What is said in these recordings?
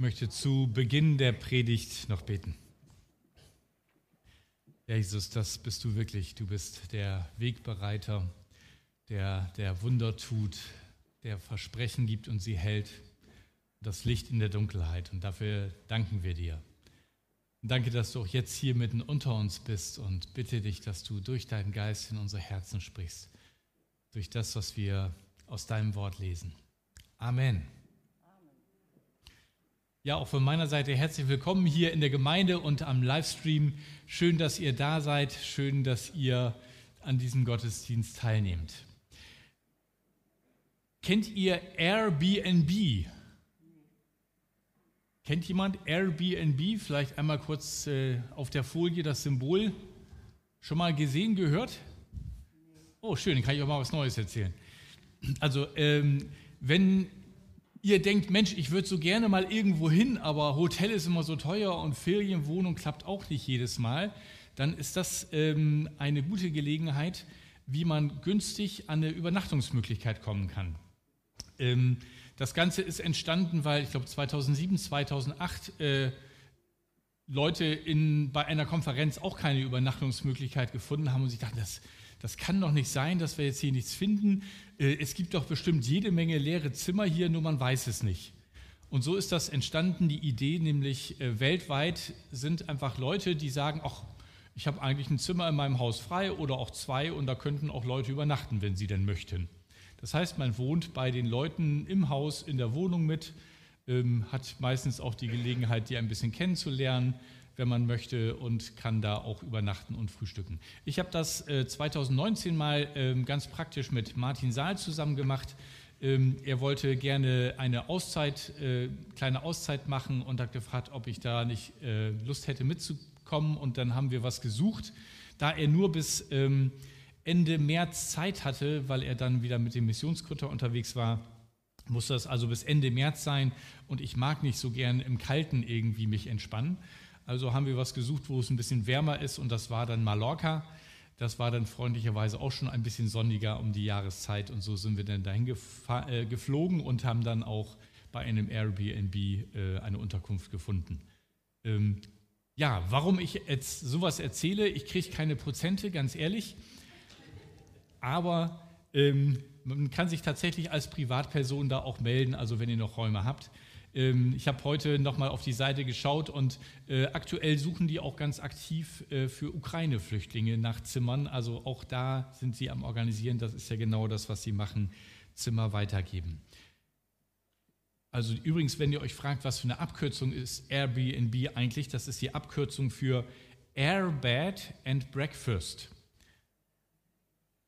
möchte zu Beginn der Predigt noch beten. Ja, Jesus, das bist du wirklich. Du bist der Wegbereiter, der, der Wunder tut, der Versprechen gibt und sie hält. Das Licht in der Dunkelheit. Und dafür danken wir dir. Danke, dass du auch jetzt hier mitten unter uns bist und bitte dich, dass du durch deinen Geist in unsere Herzen sprichst. Durch das, was wir aus deinem Wort lesen. Amen. Ja, auch von meiner Seite herzlich willkommen hier in der Gemeinde und am Livestream. Schön, dass ihr da seid. Schön, dass ihr an diesem Gottesdienst teilnehmt. Kennt ihr Airbnb? Kennt jemand Airbnb? Vielleicht einmal kurz äh, auf der Folie das Symbol. Schon mal gesehen, gehört? Oh, schön, dann kann ich auch mal was Neues erzählen. Also, ähm, wenn ihr denkt, Mensch, ich würde so gerne mal irgendwo hin, aber Hotel ist immer so teuer und Ferienwohnung klappt auch nicht jedes Mal, dann ist das ähm, eine gute Gelegenheit, wie man günstig an eine Übernachtungsmöglichkeit kommen kann. Ähm, das Ganze ist entstanden, weil ich glaube 2007, 2008 äh, Leute in, bei einer Konferenz auch keine Übernachtungsmöglichkeit gefunden haben und sich dachten, das, das kann doch nicht sein, dass wir jetzt hier nichts finden. Äh, es gibt doch bestimmt jede Menge leere Zimmer hier, nur man weiß es nicht. Und so ist das entstanden, die Idee, nämlich äh, weltweit sind einfach Leute, die sagen, ach, ich habe eigentlich ein Zimmer in meinem Haus frei oder auch zwei und da könnten auch Leute übernachten, wenn sie denn möchten. Das heißt, man wohnt bei den Leuten im Haus, in der Wohnung mit, ähm, hat meistens auch die Gelegenheit, die ein bisschen kennenzulernen wenn man möchte und kann da auch übernachten und frühstücken. Ich habe das äh, 2019 mal ähm, ganz praktisch mit Martin Saal zusammen gemacht. Ähm, er wollte gerne eine Auszeit, äh, kleine Auszeit machen und hat gefragt, ob ich da nicht äh, Lust hätte mitzukommen. Und dann haben wir was gesucht. Da er nur bis ähm, Ende März Zeit hatte, weil er dann wieder mit dem Missionskutter unterwegs war, muss das also bis Ende März sein. Und ich mag nicht so gern im Kalten irgendwie mich entspannen. Also haben wir was gesucht, wo es ein bisschen wärmer ist und das war dann Mallorca. Das war dann freundlicherweise auch schon ein bisschen sonniger um die Jahreszeit und so sind wir dann dahin äh, geflogen und haben dann auch bei einem Airbnb äh, eine Unterkunft gefunden. Ähm, ja, warum ich jetzt sowas erzähle, ich kriege keine Prozente, ganz ehrlich, aber ähm, man kann sich tatsächlich als Privatperson da auch melden, also wenn ihr noch Räume habt. Ähm, ich habe heute nochmal auf die Seite geschaut und äh, aktuell suchen die auch ganz aktiv äh, für Ukraine-Flüchtlinge nach Zimmern. Also auch da sind sie am Organisieren. Das ist ja genau das, was sie machen, Zimmer weitergeben. Also übrigens, wenn ihr euch fragt, was für eine Abkürzung ist Airbnb eigentlich, das ist die Abkürzung für Airbed and Breakfast.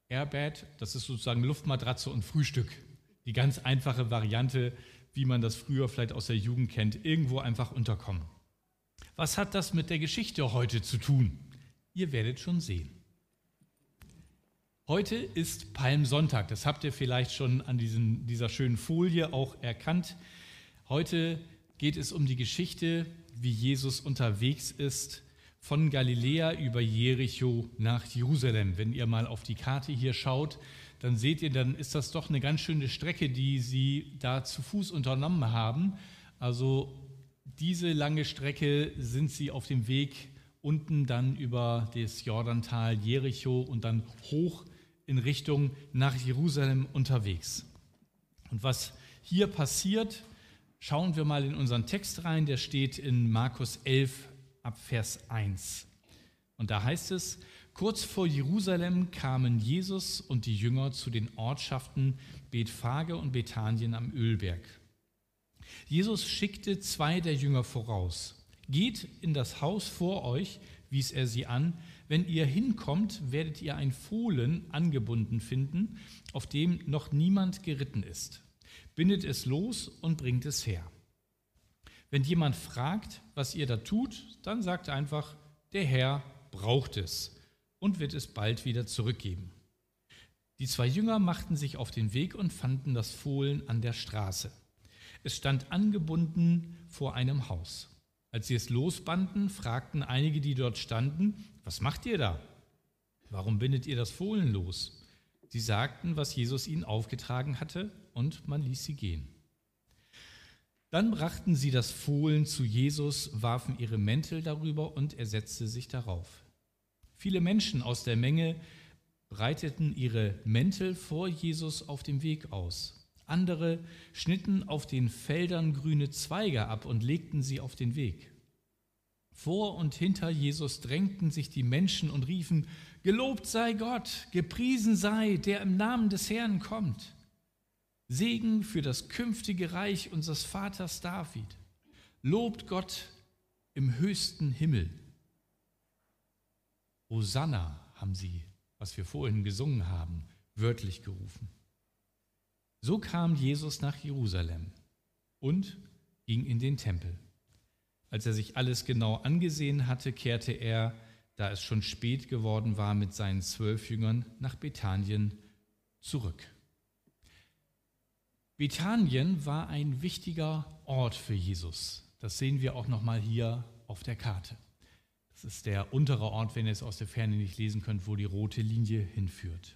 Airbed, das ist sozusagen Luftmatratze und Frühstück. Die ganz einfache Variante wie man das früher vielleicht aus der Jugend kennt, irgendwo einfach unterkommen. Was hat das mit der Geschichte heute zu tun? Ihr werdet schon sehen. Heute ist Palmsonntag, das habt ihr vielleicht schon an diesen, dieser schönen Folie auch erkannt. Heute geht es um die Geschichte, wie Jesus unterwegs ist von Galiläa über Jericho nach Jerusalem. Wenn ihr mal auf die Karte hier schaut, dann seht ihr, dann ist das doch eine ganz schöne Strecke, die sie da zu Fuß unternommen haben. Also diese lange Strecke sind sie auf dem Weg unten dann über das Jordantal Jericho und dann hoch in Richtung nach Jerusalem unterwegs. Und was hier passiert, schauen wir mal in unseren Text rein, der steht in Markus 11 ab Vers 1. Und da heißt es, Kurz vor Jerusalem kamen Jesus und die Jünger zu den Ortschaften Bethphage und Bethanien am Ölberg. Jesus schickte zwei der Jünger voraus. Geht in das Haus vor euch, wies er sie an. Wenn ihr hinkommt, werdet ihr ein Fohlen angebunden finden, auf dem noch niemand geritten ist. Bindet es los und bringt es her. Wenn jemand fragt, was ihr da tut, dann sagt einfach, der Herr braucht es und wird es bald wieder zurückgeben. Die zwei Jünger machten sich auf den Weg und fanden das Fohlen an der Straße. Es stand angebunden vor einem Haus. Als sie es losbanden, fragten einige, die dort standen, was macht ihr da? Warum bindet ihr das Fohlen los? Sie sagten, was Jesus ihnen aufgetragen hatte, und man ließ sie gehen. Dann brachten sie das Fohlen zu Jesus, warfen ihre Mäntel darüber und er setzte sich darauf. Viele Menschen aus der Menge breiteten ihre Mäntel vor Jesus auf dem Weg aus. Andere schnitten auf den Feldern grüne Zweige ab und legten sie auf den Weg. Vor und hinter Jesus drängten sich die Menschen und riefen, Gelobt sei Gott, gepriesen sei, der im Namen des Herrn kommt. Segen für das künftige Reich unseres Vaters David. Lobt Gott im höchsten Himmel. Hosanna haben sie, was wir vorhin gesungen haben, wörtlich gerufen. So kam Jesus nach Jerusalem und ging in den Tempel. Als er sich alles genau angesehen hatte, kehrte er, da es schon spät geworden war, mit seinen zwölf Jüngern nach Bethanien zurück. Bethanien war ein wichtiger Ort für Jesus. Das sehen wir auch noch mal hier auf der Karte. Das ist der untere Ort, wenn ihr es aus der Ferne nicht lesen könnt, wo die rote Linie hinführt.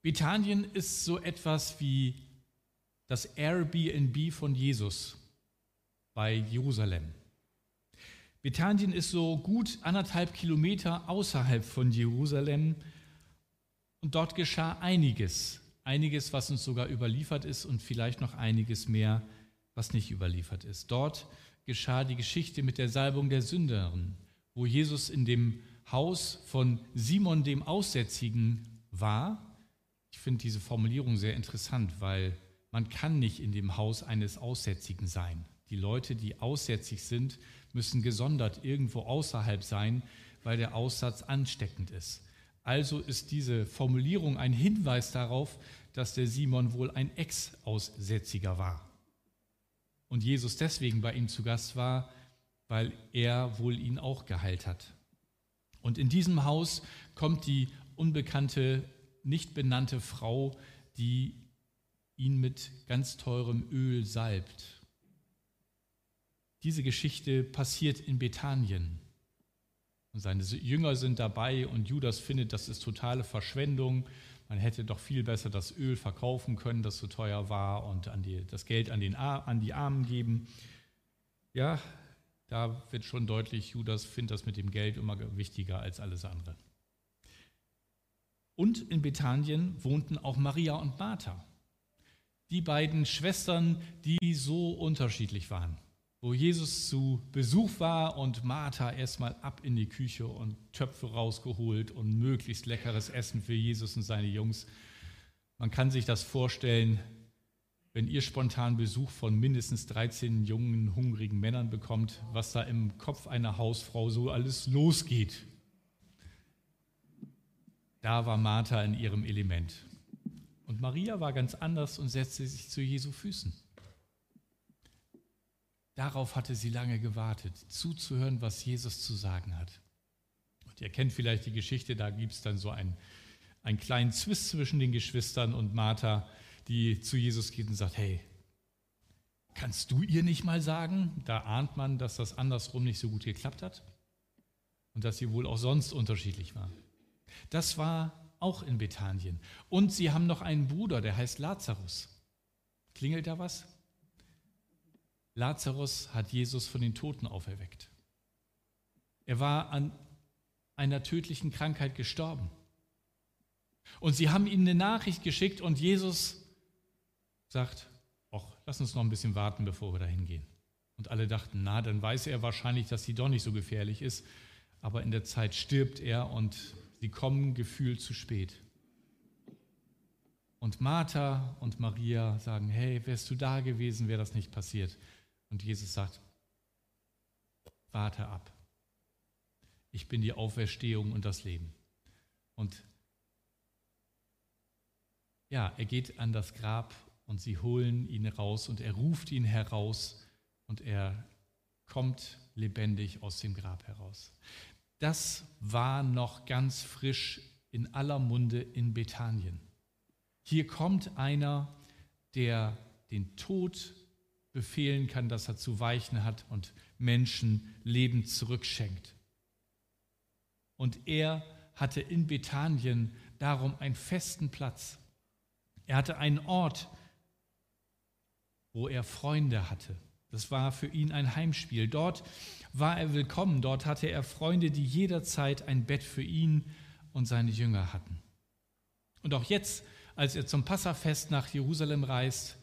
Bethanien ist so etwas wie das Airbnb von Jesus bei Jerusalem. Bethanien ist so gut anderthalb Kilometer außerhalb von Jerusalem und dort geschah einiges. Einiges, was uns sogar überliefert ist und vielleicht noch einiges mehr, was nicht überliefert ist. Dort geschah die Geschichte mit der Salbung der Sünderin, wo Jesus in dem Haus von Simon dem Aussätzigen war. Ich finde diese Formulierung sehr interessant, weil man kann nicht in dem Haus eines Aussätzigen sein. Die Leute, die aussätzig sind, müssen gesondert irgendwo außerhalb sein, weil der Aussatz ansteckend ist. Also ist diese Formulierung ein Hinweis darauf, dass der Simon wohl ein Ex-Aussätziger war. Und Jesus deswegen bei ihm zu Gast war, weil er wohl ihn auch geheilt hat. Und in diesem Haus kommt die unbekannte, nicht benannte Frau, die ihn mit ganz teurem Öl salbt. Diese Geschichte passiert in Bethanien. Und seine Jünger sind dabei und Judas findet, das ist totale Verschwendung. Man hätte doch viel besser das Öl verkaufen können, das so teuer war, und die, das Geld an, den, an die Armen geben. Ja, da wird schon deutlich, Judas findet das mit dem Geld immer wichtiger als alles andere. Und in Bethanien wohnten auch Maria und Martha, die beiden Schwestern, die so unterschiedlich waren wo Jesus zu Besuch war und Martha erstmal ab in die Küche und Töpfe rausgeholt und möglichst leckeres Essen für Jesus und seine Jungs. Man kann sich das vorstellen, wenn ihr spontan Besuch von mindestens 13 jungen, hungrigen Männern bekommt, was da im Kopf einer Hausfrau so alles losgeht. Da war Martha in ihrem Element. Und Maria war ganz anders und setzte sich zu Jesu Füßen. Darauf hatte sie lange gewartet, zuzuhören, was Jesus zu sagen hat. Und ihr kennt vielleicht die Geschichte, da gibt es dann so einen, einen kleinen Zwist zwischen den Geschwistern und Martha, die zu Jesus geht und sagt, hey, kannst du ihr nicht mal sagen? Da ahnt man, dass das andersrum nicht so gut geklappt hat und dass sie wohl auch sonst unterschiedlich war. Das war auch in Bethanien. Und sie haben noch einen Bruder, der heißt Lazarus. Klingelt da was? Lazarus hat Jesus von den Toten auferweckt. Er war an einer tödlichen Krankheit gestorben. Und sie haben ihm eine Nachricht geschickt und Jesus sagt, ach, lass uns noch ein bisschen warten, bevor wir da hingehen. Und alle dachten, na, dann weiß er wahrscheinlich, dass sie doch nicht so gefährlich ist. Aber in der Zeit stirbt er und sie kommen gefühlt zu spät. Und Martha und Maria sagen, hey, wärst du da gewesen, wäre das nicht passiert. Und Jesus sagt, warte ab. Ich bin die Auferstehung und das Leben. Und ja, er geht an das Grab und sie holen ihn raus und er ruft ihn heraus und er kommt lebendig aus dem Grab heraus. Das war noch ganz frisch in aller Munde in Bethanien. Hier kommt einer, der den Tod befehlen kann, dass er zu weichen hat und Menschen Leben zurückschenkt. Und er hatte in Bethanien darum einen festen Platz. Er hatte einen Ort, wo er Freunde hatte. Das war für ihn ein Heimspiel. Dort war er willkommen. Dort hatte er Freunde, die jederzeit ein Bett für ihn und seine Jünger hatten. Und auch jetzt, als er zum Passafest nach Jerusalem reist,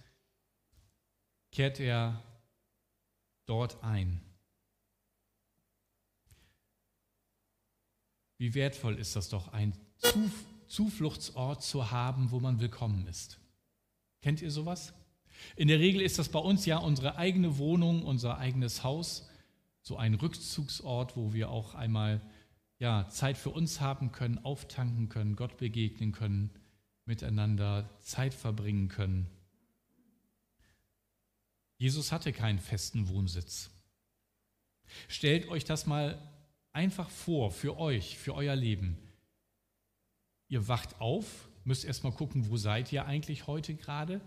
kehrt er dort ein. Wie wertvoll ist das doch, ein Zufluchtsort zu haben, wo man willkommen ist. Kennt ihr sowas? In der Regel ist das bei uns ja unsere eigene Wohnung, unser eigenes Haus, so ein Rückzugsort, wo wir auch einmal ja, Zeit für uns haben können, auftanken können, Gott begegnen können, miteinander Zeit verbringen können. Jesus hatte keinen festen Wohnsitz. Stellt euch das mal einfach vor für euch, für euer Leben. Ihr wacht auf, müsst erstmal gucken, wo seid ihr eigentlich heute gerade?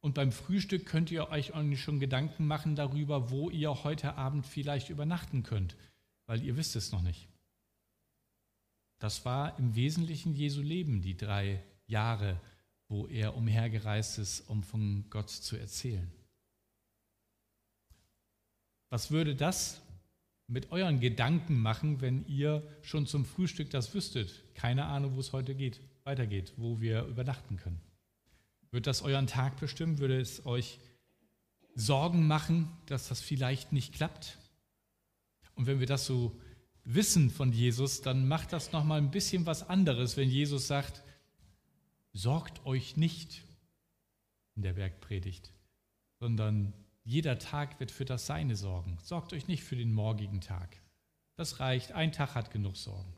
Und beim Frühstück könnt ihr euch schon Gedanken machen darüber, wo ihr heute Abend vielleicht übernachten könnt, weil ihr wisst es noch nicht. Das war im Wesentlichen Jesu Leben, die drei Jahre, wo er umhergereist ist, um von Gott zu erzählen. Was würde das mit euren Gedanken machen, wenn ihr schon zum Frühstück das wüsstet? Keine Ahnung, wo es heute geht, weitergeht, wo wir übernachten können. Wird das euren Tag bestimmen? Würde es euch Sorgen machen, dass das vielleicht nicht klappt? Und wenn wir das so wissen von Jesus, dann macht das noch mal ein bisschen was anderes, wenn Jesus sagt: Sorgt euch nicht in der Bergpredigt, sondern jeder Tag wird für das Seine sorgen. Sorgt euch nicht für den morgigen Tag. Das reicht. Ein Tag hat genug Sorgen.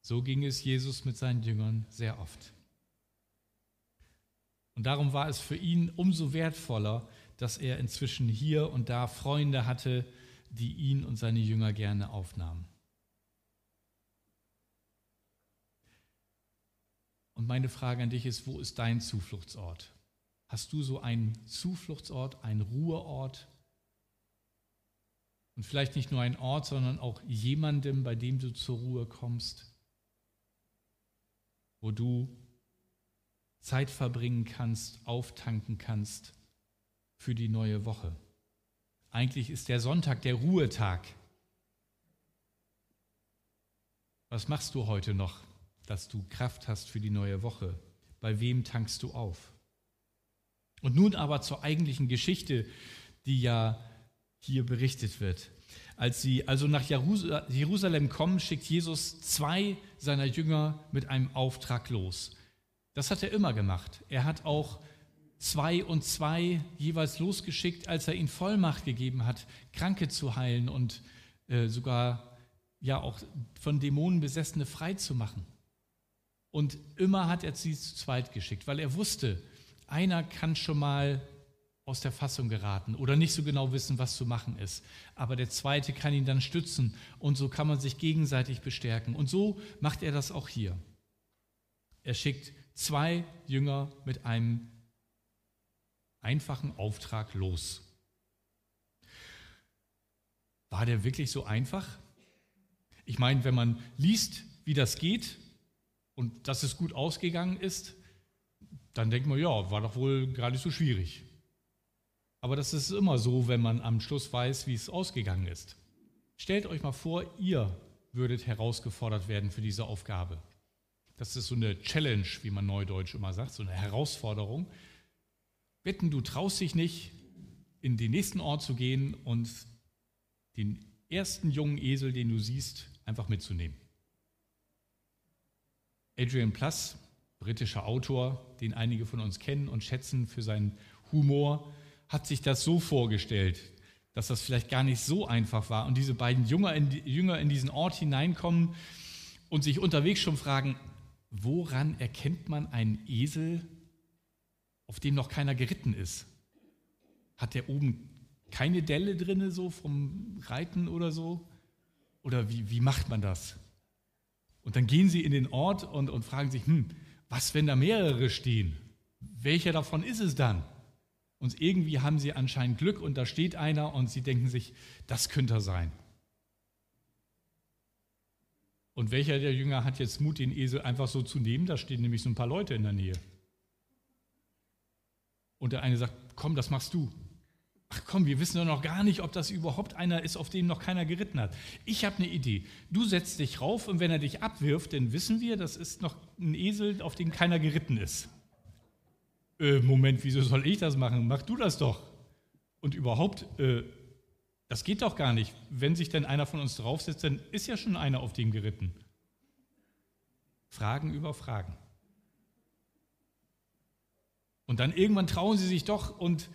So ging es Jesus mit seinen Jüngern sehr oft. Und darum war es für ihn umso wertvoller, dass er inzwischen hier und da Freunde hatte, die ihn und seine Jünger gerne aufnahmen. Und meine Frage an dich ist, wo ist dein Zufluchtsort? Hast du so einen Zufluchtsort, einen Ruheort? Und vielleicht nicht nur einen Ort, sondern auch jemandem, bei dem du zur Ruhe kommst? wo du Zeit verbringen kannst, auftanken kannst für die neue Woche. Eigentlich ist der Sonntag der Ruhetag. Was machst du heute noch, dass du Kraft hast für die neue Woche? Bei wem tankst du auf? Und nun aber zur eigentlichen Geschichte, die ja hier berichtet wird. Als sie also nach Jerusalem kommen, schickt Jesus zwei seiner Jünger mit einem Auftrag los. Das hat er immer gemacht. Er hat auch zwei und zwei jeweils losgeschickt, als er ihnen Vollmacht gegeben hat, Kranke zu heilen und äh, sogar ja auch von Dämonen Besessene frei zu machen. Und immer hat er sie zu zweit geschickt, weil er wusste, einer kann schon mal aus der Fassung geraten oder nicht so genau wissen, was zu machen ist. Aber der zweite kann ihn dann stützen und so kann man sich gegenseitig bestärken. Und so macht er das auch hier. Er schickt zwei Jünger mit einem einfachen Auftrag los. War der wirklich so einfach? Ich meine, wenn man liest, wie das geht und dass es gut ausgegangen ist, dann denkt man, ja, war doch wohl gar nicht so schwierig. Aber das ist immer so, wenn man am Schluss weiß, wie es ausgegangen ist. Stellt euch mal vor, ihr würdet herausgefordert werden für diese Aufgabe. Das ist so eine Challenge, wie man neudeutsch immer sagt, so eine Herausforderung. Wetten, du traust dich nicht, in den nächsten Ort zu gehen und den ersten jungen Esel, den du siehst, einfach mitzunehmen. Adrian Plass, britischer Autor, den einige von uns kennen und schätzen für seinen Humor, hat sich das so vorgestellt, dass das vielleicht gar nicht so einfach war und diese beiden Jünger in, Jünger in diesen Ort hineinkommen und sich unterwegs schon fragen, woran erkennt man einen Esel, auf dem noch keiner geritten ist? Hat der oben keine Delle drinne so vom Reiten oder so? Oder wie, wie macht man das? Und dann gehen sie in den Ort und, und fragen sich, hm, was, wenn da mehrere stehen? Welcher davon ist es dann? Und irgendwie haben sie anscheinend Glück und da steht einer und sie denken sich, das könnte er sein. Und welcher der Jünger hat jetzt Mut, den Esel einfach so zu nehmen? Da stehen nämlich so ein paar Leute in der Nähe. Und der eine sagt, komm, das machst du. Ach komm, wir wissen doch noch gar nicht, ob das überhaupt einer ist, auf den noch keiner geritten hat. Ich habe eine Idee. Du setzt dich rauf und wenn er dich abwirft, dann wissen wir, das ist noch ein Esel, auf den keiner geritten ist. Äh, Moment, wieso soll ich das machen? Mach du das doch. Und überhaupt, äh, das geht doch gar nicht. Wenn sich denn einer von uns draufsetzt, dann ist ja schon einer auf dem geritten. Fragen über Fragen. Und dann irgendwann trauen sie sich doch und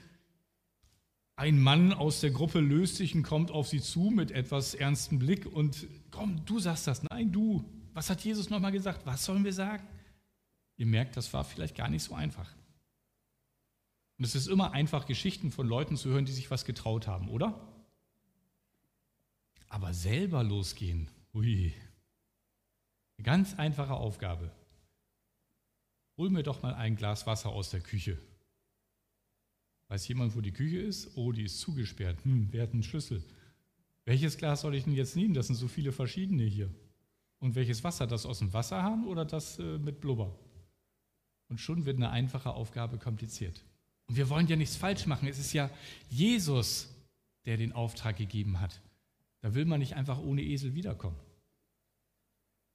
ein Mann aus der Gruppe löst sich und kommt auf sie zu mit etwas ernstem Blick und komm, du sagst das. Nein, du. Was hat Jesus nochmal gesagt? Was sollen wir sagen? Ihr merkt, das war vielleicht gar nicht so einfach. Und es ist immer einfach, Geschichten von Leuten zu hören, die sich was getraut haben, oder? Aber selber losgehen, ui, eine ganz einfache Aufgabe. Hol mir doch mal ein Glas Wasser aus der Küche. Weiß jemand, wo die Küche ist? Oh, die ist zugesperrt. Hm, wer hat einen Schlüssel? Welches Glas soll ich denn jetzt nehmen? Das sind so viele verschiedene hier. Und welches Wasser? Das aus dem Wasserhahn oder das äh, mit Blubber? Und schon wird eine einfache Aufgabe kompliziert. Und wir wollen ja nichts falsch machen. Es ist ja Jesus, der den Auftrag gegeben hat. Da will man nicht einfach ohne Esel wiederkommen.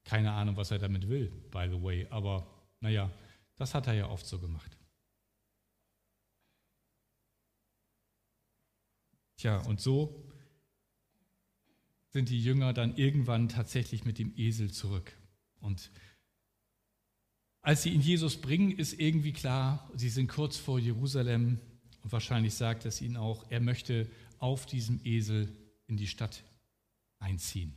Keine Ahnung, was er damit will, by the way. Aber naja, das hat er ja oft so gemacht. Tja, und so sind die Jünger dann irgendwann tatsächlich mit dem Esel zurück. Und als sie ihn Jesus bringen, ist irgendwie klar, sie sind kurz vor Jerusalem und wahrscheinlich sagt es ihnen auch, er möchte auf diesem Esel in die Stadt einziehen.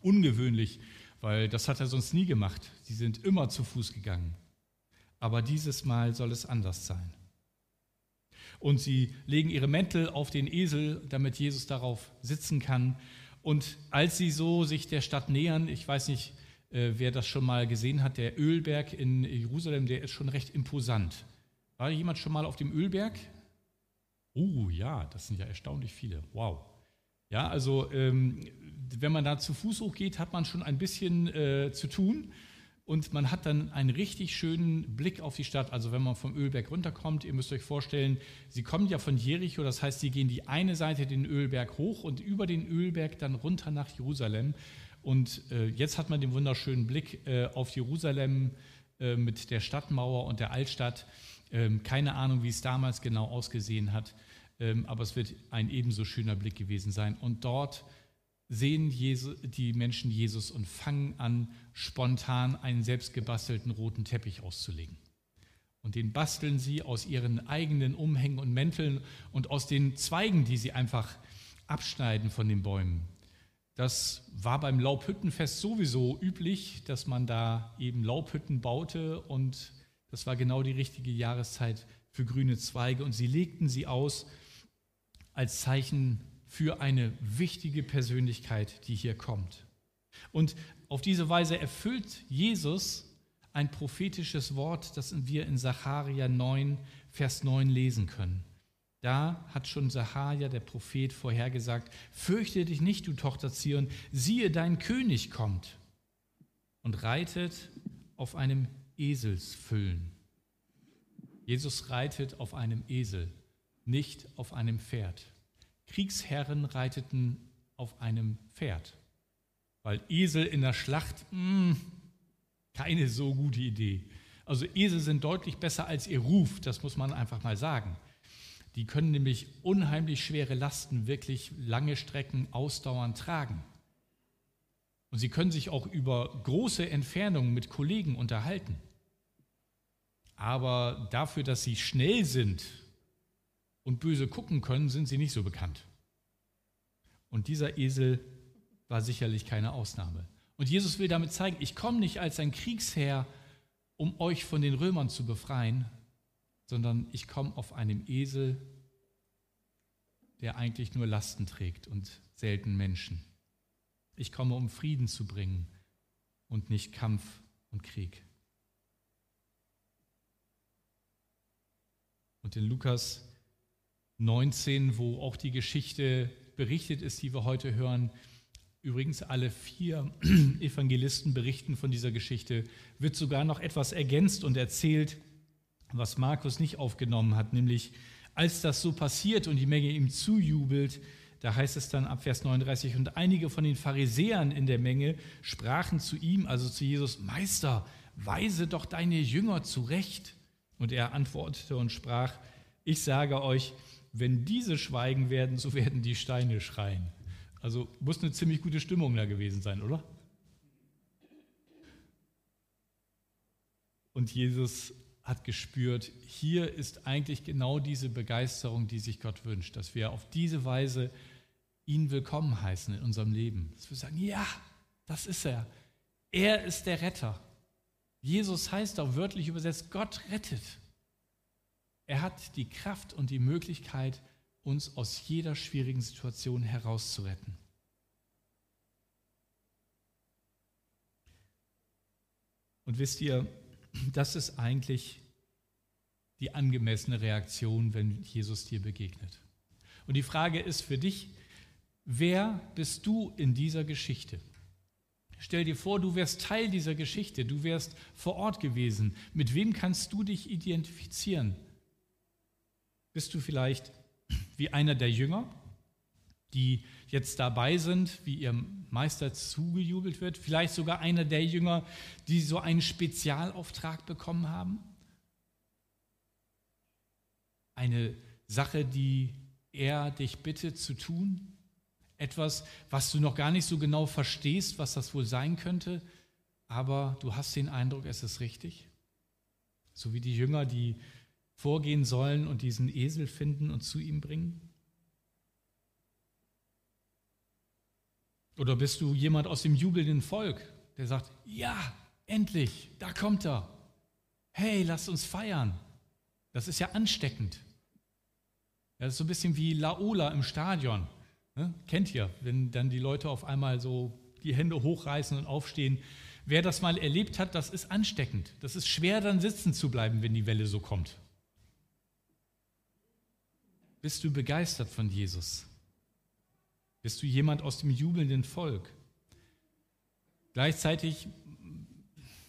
Ungewöhnlich, weil das hat er sonst nie gemacht. Sie sind immer zu Fuß gegangen. Aber dieses Mal soll es anders sein. Und sie legen ihre Mäntel auf den Esel, damit Jesus darauf sitzen kann. Und als sie so sich der Stadt nähern, ich weiß nicht, äh, wer das schon mal gesehen hat, der Ölberg in Jerusalem, der ist schon recht imposant. War jemand schon mal auf dem Ölberg? Oh ja, das sind ja erstaunlich viele. Wow. Ja, also ähm, wenn man da zu Fuß hochgeht, hat man schon ein bisschen äh, zu tun und man hat dann einen richtig schönen Blick auf die Stadt. Also wenn man vom Ölberg runterkommt, ihr müsst euch vorstellen, sie kommen ja von Jericho, das heißt, sie gehen die eine Seite den Ölberg hoch und über den Ölberg dann runter nach Jerusalem. Und äh, jetzt hat man den wunderschönen Blick äh, auf Jerusalem äh, mit der Stadtmauer und der Altstadt. Ähm, keine Ahnung, wie es damals genau ausgesehen hat, ähm, aber es wird ein ebenso schöner Blick gewesen sein. Und dort sehen Jesus, die Menschen Jesus und fangen an, spontan einen selbstgebastelten roten Teppich auszulegen. Und den basteln sie aus ihren eigenen Umhängen und Mänteln und aus den Zweigen, die sie einfach abschneiden von den Bäumen. Das war beim Laubhüttenfest sowieso üblich, dass man da eben Laubhütten baute und das war genau die richtige Jahreszeit für grüne Zweige und sie legten sie aus als Zeichen für eine wichtige Persönlichkeit, die hier kommt. Und auf diese Weise erfüllt Jesus ein prophetisches Wort, das wir in Sacharja 9, Vers 9 lesen können. Da hat schon Sahaja, der Prophet, vorhergesagt, fürchte dich nicht, du Tochter Zion, siehe, dein König kommt und reitet auf einem Eselsfüllen. Jesus reitet auf einem Esel, nicht auf einem Pferd. Kriegsherren reiteten auf einem Pferd, weil Esel in der Schlacht, mh, hm, keine so gute Idee. Also Esel sind deutlich besser als ihr Ruf, das muss man einfach mal sagen. Die können nämlich unheimlich schwere Lasten wirklich lange Strecken ausdauernd tragen. Und sie können sich auch über große Entfernungen mit Kollegen unterhalten. Aber dafür, dass sie schnell sind und böse gucken können, sind sie nicht so bekannt. Und dieser Esel war sicherlich keine Ausnahme. Und Jesus will damit zeigen, ich komme nicht als ein Kriegsherr, um euch von den Römern zu befreien, sondern ich komme auf einem Esel, der eigentlich nur Lasten trägt und selten Menschen. Ich komme, um Frieden zu bringen und nicht Kampf und Krieg. Und in Lukas 19, wo auch die Geschichte berichtet ist, die wir heute hören, übrigens alle vier Evangelisten berichten von dieser Geschichte, wird sogar noch etwas ergänzt und erzählt, was Markus nicht aufgenommen hat, nämlich als das so passiert und die Menge ihm zujubelt, da heißt es dann ab Vers 39, und einige von den Pharisäern in der Menge sprachen zu ihm, also zu Jesus, Meister, weise doch deine Jünger zurecht. Und er antwortete und sprach, ich sage euch, wenn diese schweigen werden, so werden die Steine schreien. Also muss eine ziemlich gute Stimmung da gewesen sein, oder? Und Jesus hat gespürt, hier ist eigentlich genau diese Begeisterung, die sich Gott wünscht, dass wir auf diese Weise ihn willkommen heißen in unserem Leben. Dass wir sagen, ja, das ist er. Er ist der Retter. Jesus heißt auch wörtlich übersetzt, Gott rettet. Er hat die Kraft und die Möglichkeit, uns aus jeder schwierigen Situation herauszuretten. Und wisst ihr, das ist eigentlich die angemessene Reaktion, wenn Jesus dir begegnet. Und die Frage ist für dich, Wer bist du in dieser Geschichte? Stell dir vor, du wärst Teil dieser Geschichte, du wärst vor Ort gewesen. Mit wem kannst du dich identifizieren? Bist du vielleicht wie einer der Jünger, die jetzt dabei sind, wie ihrem Meister zugejubelt wird? Vielleicht sogar einer der Jünger, die so einen Spezialauftrag bekommen haben? Eine Sache, die er dich bittet zu tun? etwas, was du noch gar nicht so genau verstehst, was das wohl sein könnte, aber du hast den Eindruck, es ist richtig. So wie die Jünger, die vorgehen sollen und diesen Esel finden und zu ihm bringen. Oder bist du jemand aus dem jubelnden Volk, der sagt, ja, endlich, da kommt er. Hey, lasst uns feiern. Das ist ja ansteckend. Das ist so ein bisschen wie Laola im Stadion. Ne? Kennt ihr, wenn dann die Leute auf einmal so die Hände hochreißen und aufstehen. Wer das mal erlebt hat, das ist ansteckend. Das ist schwer, dann sitzen zu bleiben, wenn die Welle so kommt. Bist du begeistert von Jesus? Bist du jemand aus dem jubelnden Volk? Gleichzeitig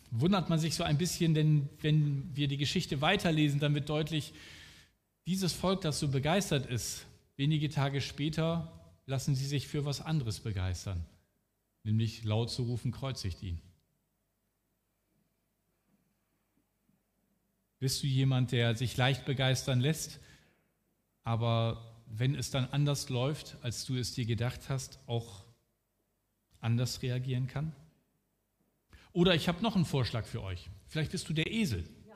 wundert man sich so ein bisschen, denn wenn wir die Geschichte weiterlesen, dann wird deutlich, dieses Volk, das so begeistert ist, wenige Tage später lassen sie sich für was anderes begeistern, nämlich laut zu rufen, kreuzigt ihn. Bist du jemand, der sich leicht begeistern lässt, aber wenn es dann anders läuft, als du es dir gedacht hast, auch anders reagieren kann? Oder ich habe noch einen Vorschlag für euch. Vielleicht bist du der Esel. Ja.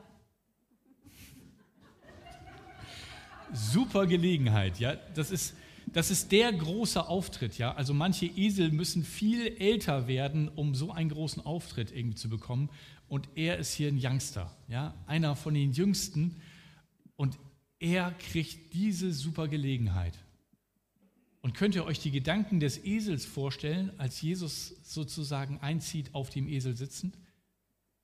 Super Gelegenheit, ja. Das ist, das ist der große Auftritt, ja. Also manche Esel müssen viel älter werden, um so einen großen Auftritt irgendwie zu bekommen. Und er ist hier ein Youngster, ja, einer von den Jüngsten. Und er kriegt diese super Gelegenheit. Und könnt ihr euch die Gedanken des Esels vorstellen, als Jesus sozusagen einzieht, auf dem Esel sitzend?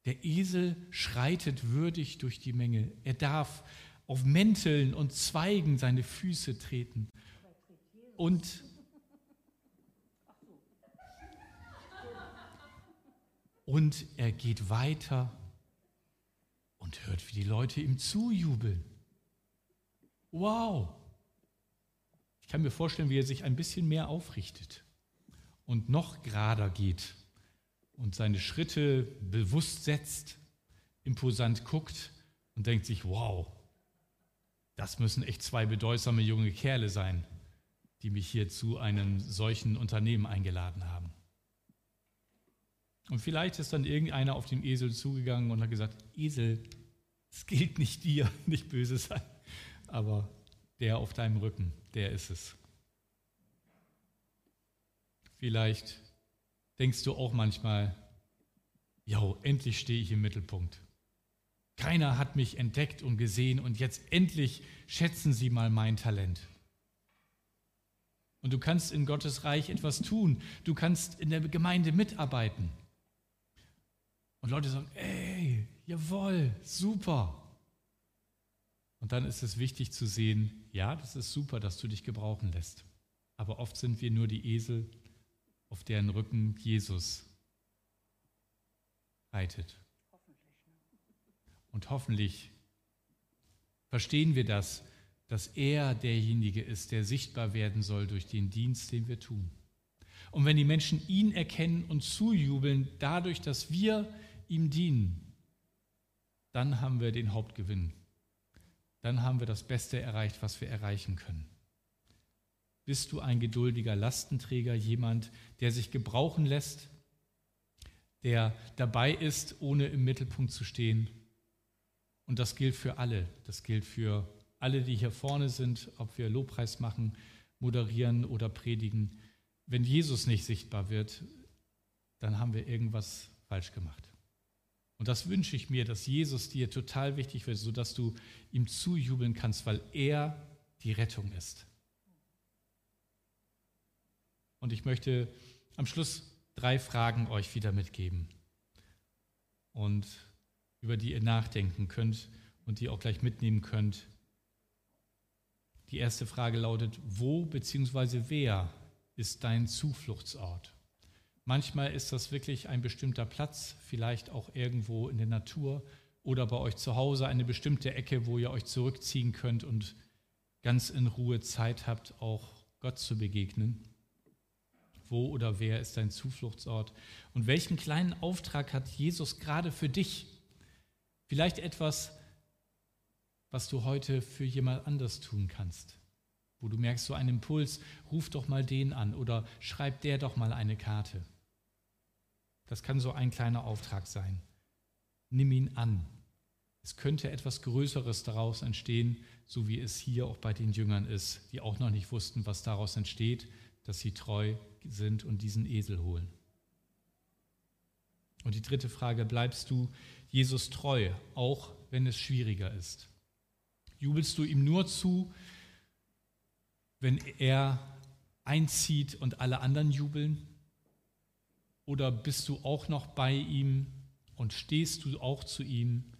Der Esel schreitet würdig durch die Menge. Er darf auf Mänteln und Zweigen seine Füße treten. Und Und er geht weiter und hört, wie die Leute ihm zujubeln. Wow! Ich kann mir vorstellen, wie er sich ein bisschen mehr aufrichtet und noch gerader geht und seine Schritte bewusst setzt, imposant guckt und denkt sich, wow, das müssen echt zwei bedeutsame junge Kerle sein die mich hier zu einem solchen Unternehmen eingeladen haben. Und vielleicht ist dann irgendeiner auf den Esel zugegangen und hat gesagt, Esel, es gilt nicht dir, nicht böse sein, aber der auf deinem Rücken, der ist es. Vielleicht denkst du auch manchmal, ja, endlich stehe ich im Mittelpunkt. Keiner hat mich entdeckt und gesehen und jetzt endlich schätzen sie mal mein Talent. Und du kannst in Gottes Reich etwas tun. Du kannst in der Gemeinde mitarbeiten. Und Leute sagen, ey, jawohl, super. Und dann ist es wichtig zu sehen, ja, das ist super, dass du dich gebrauchen lässt. Aber oft sind wir nur die Esel, auf deren Rücken Jesus reitet. Und hoffentlich verstehen wir das, dass er derjenige ist, der sichtbar werden soll durch den Dienst, den wir tun. Und wenn die Menschen ihn erkennen und zujubeln, dadurch, dass wir ihm dienen, dann haben wir den Hauptgewinn. Dann haben wir das Beste erreicht, was wir erreichen können. Bist du ein geduldiger Lastenträger, jemand, der sich gebrauchen lässt, der dabei ist, ohne im Mittelpunkt zu stehen? Und das gilt für alle. Das gilt für alle, die hier vorne sind, ob wir Lobpreis machen, moderieren oder predigen. Wenn Jesus nicht sichtbar wird, dann haben wir irgendwas falsch gemacht. Und das wünsche ich mir, dass Jesus dir total wichtig wird, sodass du ihm zujubeln kannst, weil er die Rettung ist. Und ich möchte am Schluss drei Fragen euch wieder mitgeben und über die ihr nachdenken könnt und die auch gleich mitnehmen könnt. Die erste Frage lautet, wo bzw. wer ist dein Zufluchtsort? Manchmal ist das wirklich ein bestimmter Platz, vielleicht auch irgendwo in der Natur oder bei euch zu Hause eine bestimmte Ecke, wo ihr euch zurückziehen könnt und ganz in Ruhe Zeit habt, auch Gott zu begegnen. Wo oder wer ist dein Zufluchtsort? Und welchen kleinen Auftrag hat Jesus gerade für dich? Vielleicht etwas, was du heute für jemand anders tun kannst. Wo du merkst, so einen Impuls, ruf doch mal den an oder schreib der doch mal eine Karte. Das kann so ein kleiner Auftrag sein. Nimm ihn an. Es könnte etwas Größeres daraus entstehen, so wie es hier auch bei den Jüngern ist, die auch noch nicht wussten, was daraus entsteht, dass sie treu sind und diesen Esel holen. Und die dritte Frage, bleibst du Jesus treu, auch wenn es schwieriger ist? Jubelst du ihm nur zu, wenn er einzieht und alle anderen jubeln? Oder bist du auch noch bei ihm und stehst du auch zu ihm,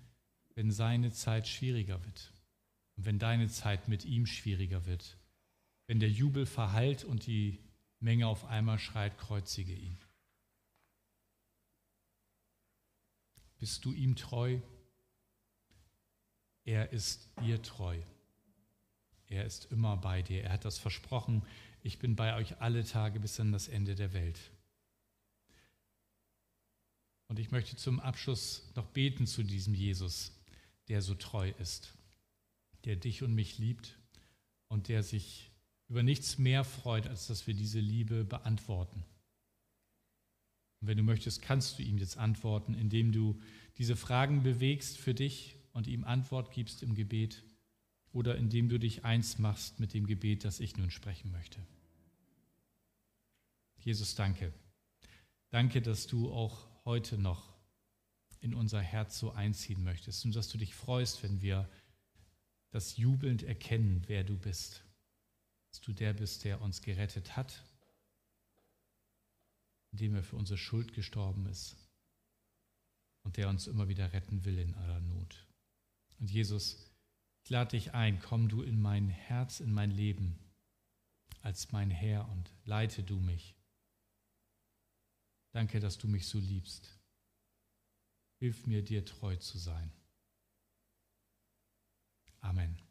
wenn seine Zeit schwieriger wird? Und wenn deine Zeit mit ihm schwieriger wird? Wenn der Jubel verhallt und die Menge auf einmal schreit, kreuzige ihn. Bist du ihm treu? Er ist dir treu. Er ist immer bei dir. Er hat das versprochen. Ich bin bei euch alle Tage bis an das Ende der Welt. Und ich möchte zum Abschluss noch beten zu diesem Jesus, der so treu ist, der dich und mich liebt und der sich über nichts mehr freut, als dass wir diese Liebe beantworten. Und wenn du möchtest, kannst du ihm jetzt antworten, indem du diese Fragen bewegst für dich und ihm Antwort gibst im Gebet oder indem du dich eins machst mit dem Gebet, das ich nun sprechen möchte. Jesus, danke. Danke, dass du auch heute noch in unser Herz so einziehen möchtest und dass du dich freust, wenn wir das jubelnd erkennen, wer du bist. Dass du der bist, der uns gerettet hat, indem er für unsere Schuld gestorben ist und der uns immer wieder retten will in aller Not. Und Jesus, ich lade dich ein, komm du in mein Herz, in mein Leben als mein Herr und leite du mich. Danke, dass du mich so liebst. Hilf mir, dir treu zu sein. Amen.